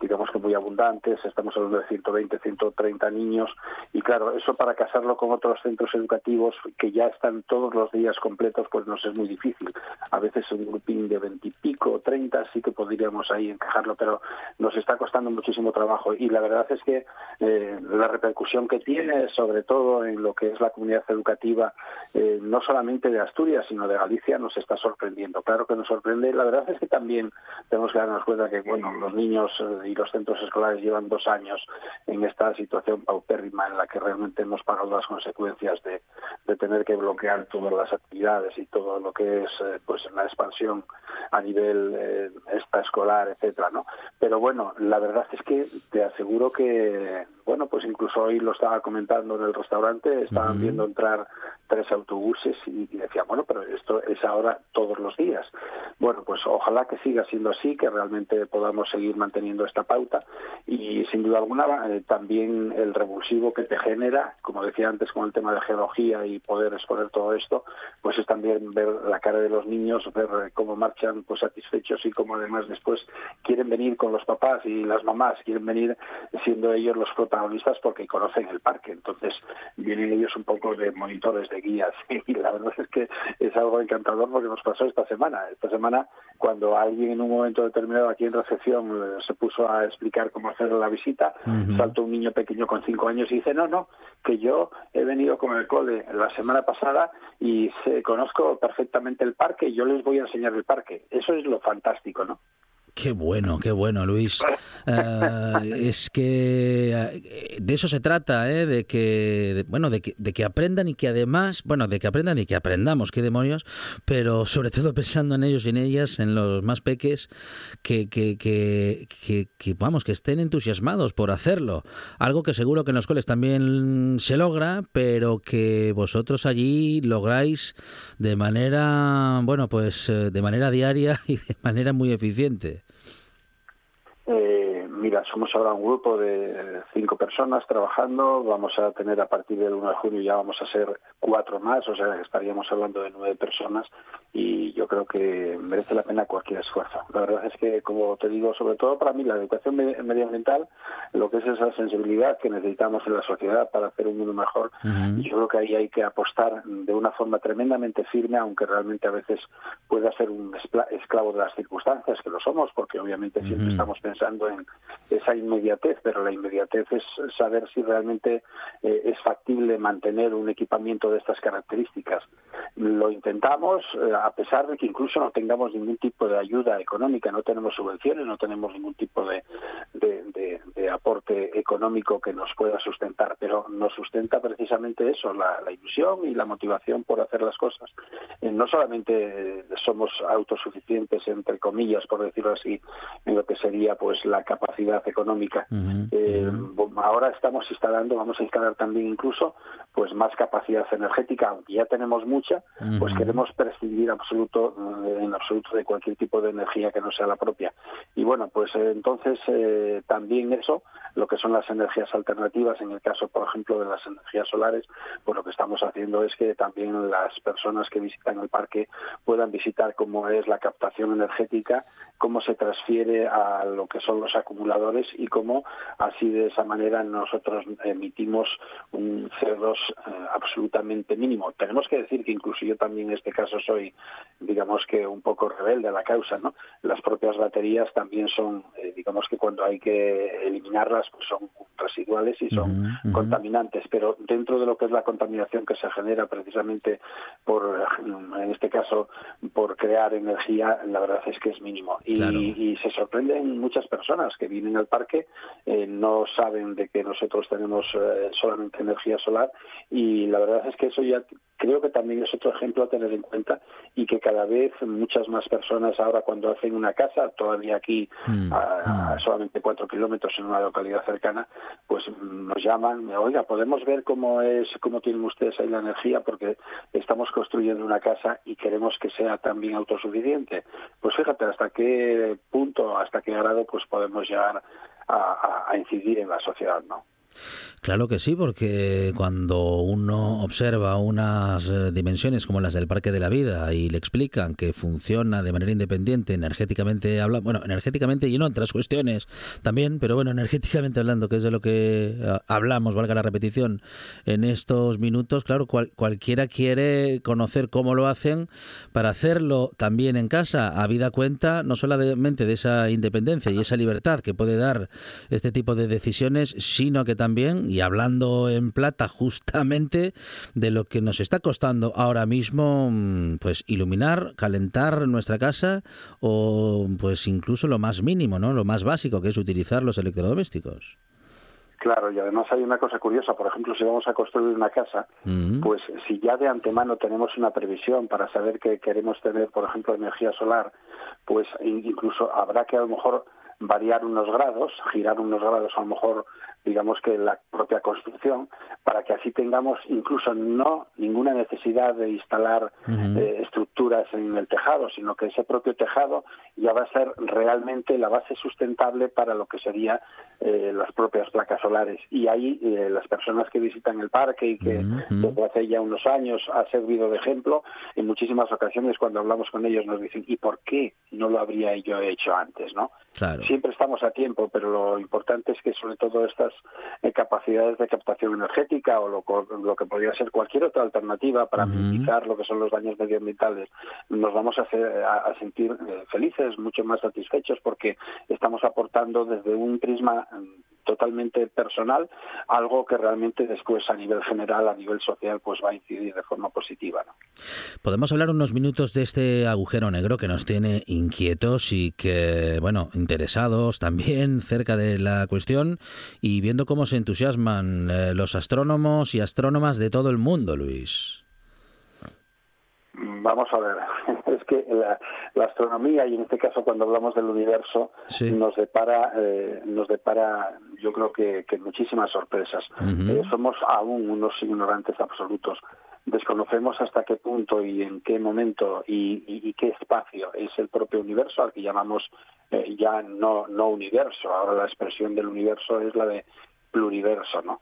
digamos que muy abundantes, estamos hablando de 120, 130 niños, y claro, eso para casarlo con otros centros educativos que ya están todos los días completos, pues nos es muy difícil. A veces un grupín de 20 y pico, 30, sí que podríamos ahí encajarlo, pero nos está costando muchísimo trabajo, y la verdad es que eh, la repercusión que tiene, sobre todo en lo que es la comunidad educativa, eh, no solamente de Asturias, sino de Galicia, nos está sorprendiendo. Claro que nos sorprende, la verdad es que también tenemos que darnos cuenta que, bueno, los niños eh, y los centros escolares llevan dos años en esta situación paupérrima en la que realmente hemos pagado las consecuencias de, tener que bloquear todas las actividades y todo lo que es eh, pues la expansión a nivel eh, escolar, etcétera, ¿no? Pero bueno, la verdad es que te aseguro que bueno, pues incluso hoy lo estaba comentando en el restaurante, estaban viendo entrar tres autobuses y, decía, bueno, pero esto es ahora todos los días. Bueno, pues ojalá que siga siendo así, que realmente podamos seguir manteniendo esta pauta y sin duda alguna eh, también el revulsivo que te genera, como decía antes con el tema de geología y poder exponer todo esto, pues es también ver la cara de los niños, ver cómo marchan pues satisfechos y cómo además después quieren venir con los papás y las mamás, quieren venir siendo ellos los protagonistas porque conocen el parque, entonces vienen ellos un poco de monitores, de guías, y la verdad es que es algo encantador porque nos pasó esta semana. Esta semana, cuando alguien en un momento determinado aquí en recepción eh, se puso a explicar cómo hacer la visita, saltó un niño pequeño con cinco años y dice, no, no, que yo he venido con el cole la semana pasada y sé, conozco perfectamente el parque y yo les voy a enseñar el parque. Eso es lo fantástico, ¿no? Qué bueno, qué bueno, Luis. Eh, es que eh, de eso se trata, ¿eh? de que, bueno, de que, de que aprendan y que además, bueno, de que aprendan y que aprendamos, qué demonios, pero sobre todo pensando en ellos y en ellas, en los más peques, que, que, que, que, vamos, que estén entusiasmados por hacerlo. Algo que seguro que en los coles también se logra, pero que vosotros allí lográis de manera, bueno, pues eh, de manera diaria y de manera muy eficiente. eh, mira, somos ahora un grupo de cinco personas trabajando. Vamos a tener a partir del 1 de junio ya vamos a ser cuatro más, o sea, estaríamos hablando de nueve personas y yo creo que merece la pena cualquier esfuerzo. La verdad es que, como te digo, sobre todo para mí la educación medioambiental, lo que es esa sensibilidad que necesitamos en la sociedad para hacer un mundo mejor, yo creo que ahí hay que apostar de una forma tremendamente firme, aunque realmente a veces pueda ser un esclavo de las circunstancias, que lo somos, porque obviamente siempre estamos pensando en esa inmediatez, pero la inmediatez es saber si realmente eh, es factible mantener un equipamiento de estas características. Lo intentamos, eh, a pesar de que incluso no tengamos ningún tipo de ayuda económica, no tenemos subvenciones, no tenemos ningún tipo de, económico que nos pueda sustentar, pero nos sustenta precisamente eso, la, ilusión y la motivación por hacer las cosas. Eh, no solamente somos autosuficientes, entre comillas, por decirlo así, en lo que sería pues la capacidad económica. Eh, ahora estamos instalando, vamos a instalar también incluso pues más capacidad energética, aunque ya tenemos mucha, pues queremos prescindir absoluto, eh, en absoluto de cualquier tipo de energía que no sea la propia. Y bueno, pues entonces también eso, lo que son las energías alternativas, en el caso, por ejemplo, de las energías solares, pues lo que estamos haciendo es que también las personas que visitan el parque puedan visitar cómo es la captación energética, cómo se transfiere a lo que son los acumuladores y cómo así de esa manera nosotros emitimos un CO2 eh, absolutamente mínimo. Tenemos que decir que incluso yo también en este caso soy, digamos que un poco rebelde a la causa, ¿no? Las propias baterías también son, eh, digamos que cuando hay que eliminarlas, pues son residuales y son contaminantes, pero dentro de lo que es la contaminación que se genera precisamente por, en este caso, por crear energía, la verdad es que es mínimo. Y, se sorprenden muchas personas que vienen al parque, eh, no saben de que nosotros tenemos eh, solamente energía solar y la verdad es que eso ya creo que también es otro ejemplo a tener en cuenta y que cada vez muchas más personas ahora cuando hacen una casa, todavía aquí mm, a, mm. solamente cuatro kilómetros en una localidad cercana, pues nos llaman, oiga, podemos ver cómo es, cómo tienen ustedes ahí la energía porque estamos construyendo una casa y queremos que sea también autosuficiente. Pues fíjate hasta qué punto, hasta qué grado, pues podemos a incidir en la sociedad, ¿no? Claro que sí, porque cuando uno observa unas eh, dimensiones como las del Parque de la Vida y le explican que funciona de manera independiente, energéticamente hablando, bueno, energéticamente y no otras cuestiones también, pero bueno, energéticamente hablando, que es de lo que eh, hablamos, valga la repetición, en estos minutos, claro, cualquiera quiere conocer cómo lo hacen para hacerlo también en casa, a vida cuenta, no solamente de esa independencia y esa libertad que puede dar este tipo de decisiones, sino que también, y hablando en plata justamente de lo que nos está costando ahora mismo, mm, pues iluminar, calentar nuestra casa o pues incluso lo más mínimo, ¿no? Lo más básico que es utilizar los electrodomésticos. Claro, y además hay una cosa curiosa, por ejemplo, si vamos a construir una casa, pues si ya de antemano tenemos una previsión para saber que queremos tener, por ejemplo, energía solar, pues incluso habrá que a lo mejor variar unos grados, girar unos grados a lo mejor digamos que la propia construcción, para que así tengamos incluso no ninguna necesidad de instalar eh, estructuras en el tejado, sino que ese propio tejado ya va a ser realmente la base sustentable para lo que serían eh, las propias placas solares. Y ahí eh, las personas que visitan el parque y que desde hace ya unos años ha servido de ejemplo, en muchísimas ocasiones cuando hablamos con ellos nos dicen, ¿y por qué no lo habría yo hecho antes? ¿no? Siempre estamos a tiempo, pero lo importante es que sobre todo estas eh, capacidades de captación energética o lo, lo, que podría ser cualquier otra alternativa para minimizar lo que son los daños medioambientales, nos vamos a, hacer, a, sentir eh, felices, mucho más satisfechos porque estamos aportando desde un prisma mm, totalmente personal, algo que realmente después a nivel general, a nivel social, pues va a incidir de forma positiva. ¿no? Podemos hablar unos minutos de este agujero negro que nos tiene inquietos y que, bueno, interesados también cerca de la cuestión y viendo cómo se entusiasman eh, los astrónomos y astrónomas de todo el mundo, Luis. Vamos a ver, que la, astronomía y en este caso cuando hablamos del universo nos depara, eh, nos depara, yo creo que, muchísimas sorpresas. Eh, somos aún unos ignorantes absolutos. Desconocemos hasta qué punto y en qué momento y, qué espacio es el propio universo al que llamamos eh, ya no no universo. Ahora la expresión del universo es la de pluriverso, ¿no?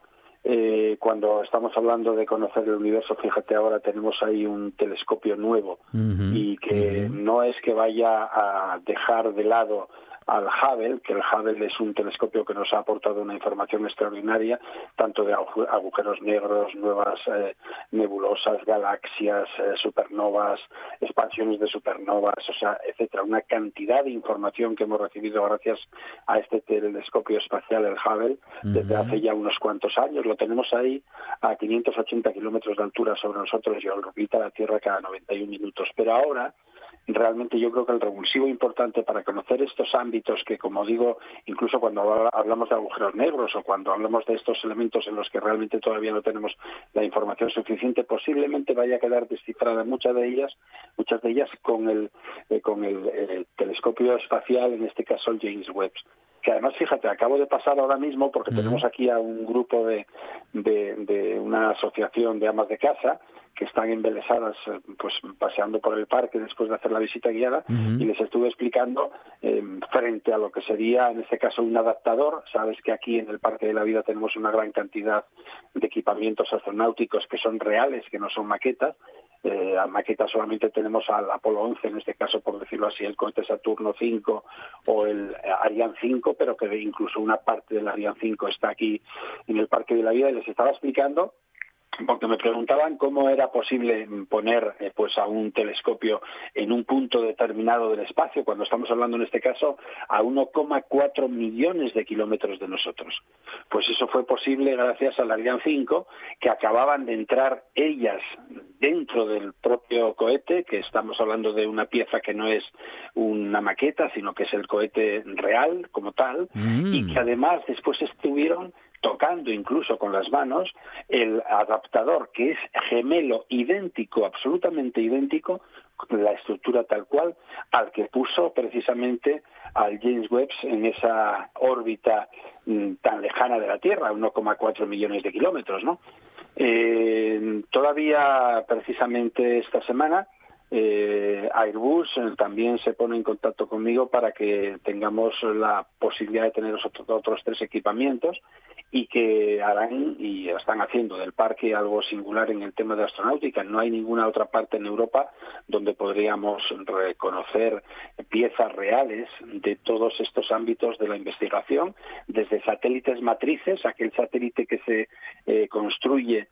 Eh, cuando estamos hablando de conocer el universo, fíjate ahora tenemos ahí un telescopio nuevo y que no es que vaya a dejar de lado al Hubble, que el Hubble es un telescopio que nos ha aportado una información extraordinaria, tanto de agujeros negros, nuevas eh, nebulosas, galaxias, eh, supernovas, expansiones de supernovas, o sea, etcétera, una cantidad de información que hemos recibido gracias a este telescopio espacial, el Hubble, desde hace ya unos cuantos años. Lo tenemos ahí a 580 kilómetros de altura sobre nosotros y orbita la Tierra cada 91 minutos. Pero ahora realmente yo creo que el revulsivo importante para conocer estos ámbitos que, como digo, incluso cuando hablamos de agujeros negros o cuando hablamos de estos elementos en los que realmente todavía no tenemos la información suficiente, posiblemente vaya a quedar descifrada muchas de ellas, muchas de ellas con el, eh, con el, telescopio espacial, en este caso el James Webb que además, fíjate, acabo de pasar ahora mismo porque tenemos aquí a un grupo de, de, de, una asociación de amas de casa que están embelesadas eh, pues paseando por el parque después de hacer la visita guiada y les estuve explicando eh, frente a lo que sería en este caso un adaptador. Sabes que aquí en el parque de la vida tenemos una gran cantidad de equipamientos astronáuticos que son reales que no son maquetas eh, maquetas solamente tenemos al Apolo 11 en este caso por decirlo así el cohete Saturno 5 o el Ariane 5 pero que incluso una parte del Ariane 5 está aquí en el parque de la vida y les estaba explicando porque me preguntaban cómo era posible poner eh, pues a un telescopio en un punto determinado del espacio, cuando estamos hablando en este caso a 1,4 millones de kilómetros de nosotros. Pues eso fue posible gracias al Ariane 5, que acababan de entrar ellas dentro del propio cohete, que estamos hablando de una pieza que no es una maqueta, sino que es el cohete real como tal, y mm. que además después estuvieron tocando incluso con las manos el adaptador que es gemelo, idéntico, absolutamente idéntico, la estructura tal cual, al que puso precisamente al James Webb en esa órbita mm, tan lejana de la Tierra, 1,4 millones de kilómetros, ¿no? Eh, todavía precisamente esta semana eh, Airbus eh, también se pone en contacto conmigo para que tengamos la posibilidad de tener otros, otros tres equipamientos y que harán y están haciendo del parque algo singular en el tema de astronáutica. No hay ninguna otra parte en Europa donde podríamos reconocer piezas reales de todos estos ámbitos de la investigación, desde satélites matrices, aquel satélite que se eh, construye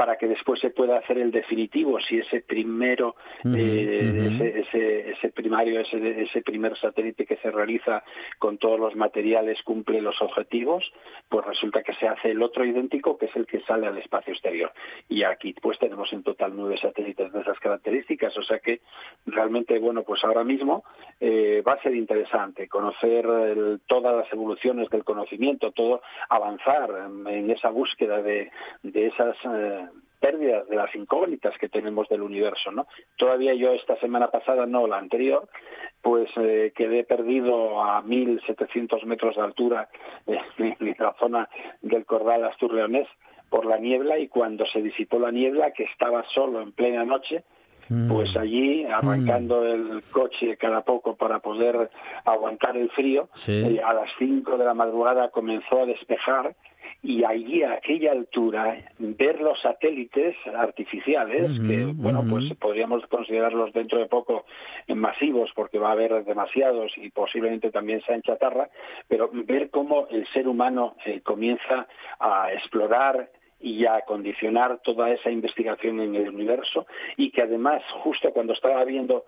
para que después se pueda hacer el definitivo si ese primero eh, ese, ese, primario ese, ese primer satélite que se realiza con todos los materiales cumple los objetivos pues resulta que se hace el otro idéntico que es el que sale al espacio exterior. Y aquí pues tenemos en total nueve satélites de esas características. O sea que realmente bueno pues ahora mismo eh, va a ser interesante conocer todas las evoluciones del conocimiento todo avanzar en, esa búsqueda de, de esas eh, pérdidas de las incógnitas que tenemos del universo, ¿no? Todavía yo esta semana pasada, no la anterior, pues eh, quedé perdido a 1.700 metros de altura en la zona del Cordal Astur-Leonés por la niebla y cuando se disipó la niebla, que estaba solo en plena noche, pues mm. allí arrancando mm. el coche cada poco para poder aguantar el frío, eh, a las 5 de la madrugada comenzó a despejar y allí a aquella altura ver los satélites artificiales que bueno pues podríamos considerarlos dentro de poco masivos porque va a haber demasiados y posiblemente también sean chatarra pero ver cómo el ser humano eh, comienza a explorar y a condicionar toda esa investigación en el universo y que además justo cuando estaba viendo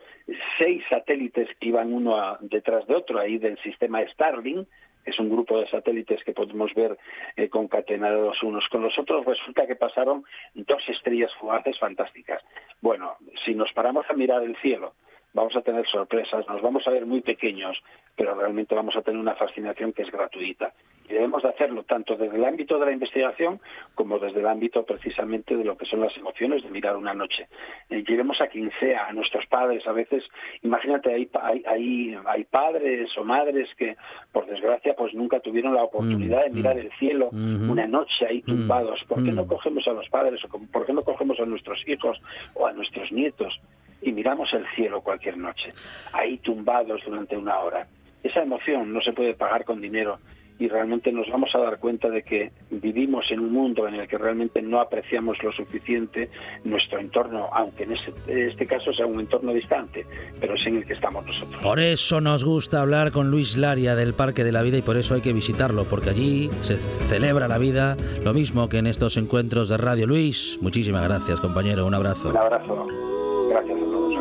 seis satélites que iban uno detrás de otro ahí del sistema Starlink es un grupo de satélites que podemos ver eh, concatenados unos con los otros, resulta que pasaron dos estrellas fugaces fantásticas. Bueno, si nos paramos a mirar el cielo, vamos a tener sorpresas, nos vamos a ver muy pequeños, pero realmente vamos a tener una fascinación que es gratuita. Y debemos de hacerlo tanto desde el ámbito de la investigación como desde el ámbito precisamente de lo que son las emociones de mirar una noche. Eh, llevemos a quien sea, a nuestros padres, a veces, imagínate, hay, hay, hay, padres o madres que, por desgracia, pues nunca tuvieron la oportunidad de mm, mirar mm, el cielo una noche ahí mm, tumbados. ¿Por qué no cogemos a los padres o por qué no cogemos a nuestros hijos o a nuestros nietos? Y miramos el cielo cualquier noche, ahí tumbados durante una hora. Esa emoción no se puede pagar con dinero y realmente nos vamos a dar cuenta de que vivimos en un mundo en el que realmente no apreciamos lo suficiente nuestro entorno, aunque en este, caso sea un entorno distante, pero es en el que estamos nosotros. Por eso nos gusta hablar con Luis Laria del Parque de la Vida y por eso hay que visitarlo, porque allí se celebra la vida, lo mismo que en estos encuentros de radio. Luis, muchísimas gracias compañero, un abrazo. Un abrazo. Gracias a todos.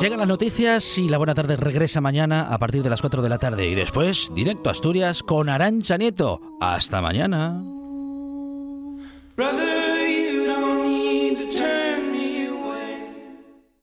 Llegan las noticias y la buena tarde regresa mañana a partir de las 4 de la tarde y después directo a Asturias con Arancha Nieto. Hasta mañana.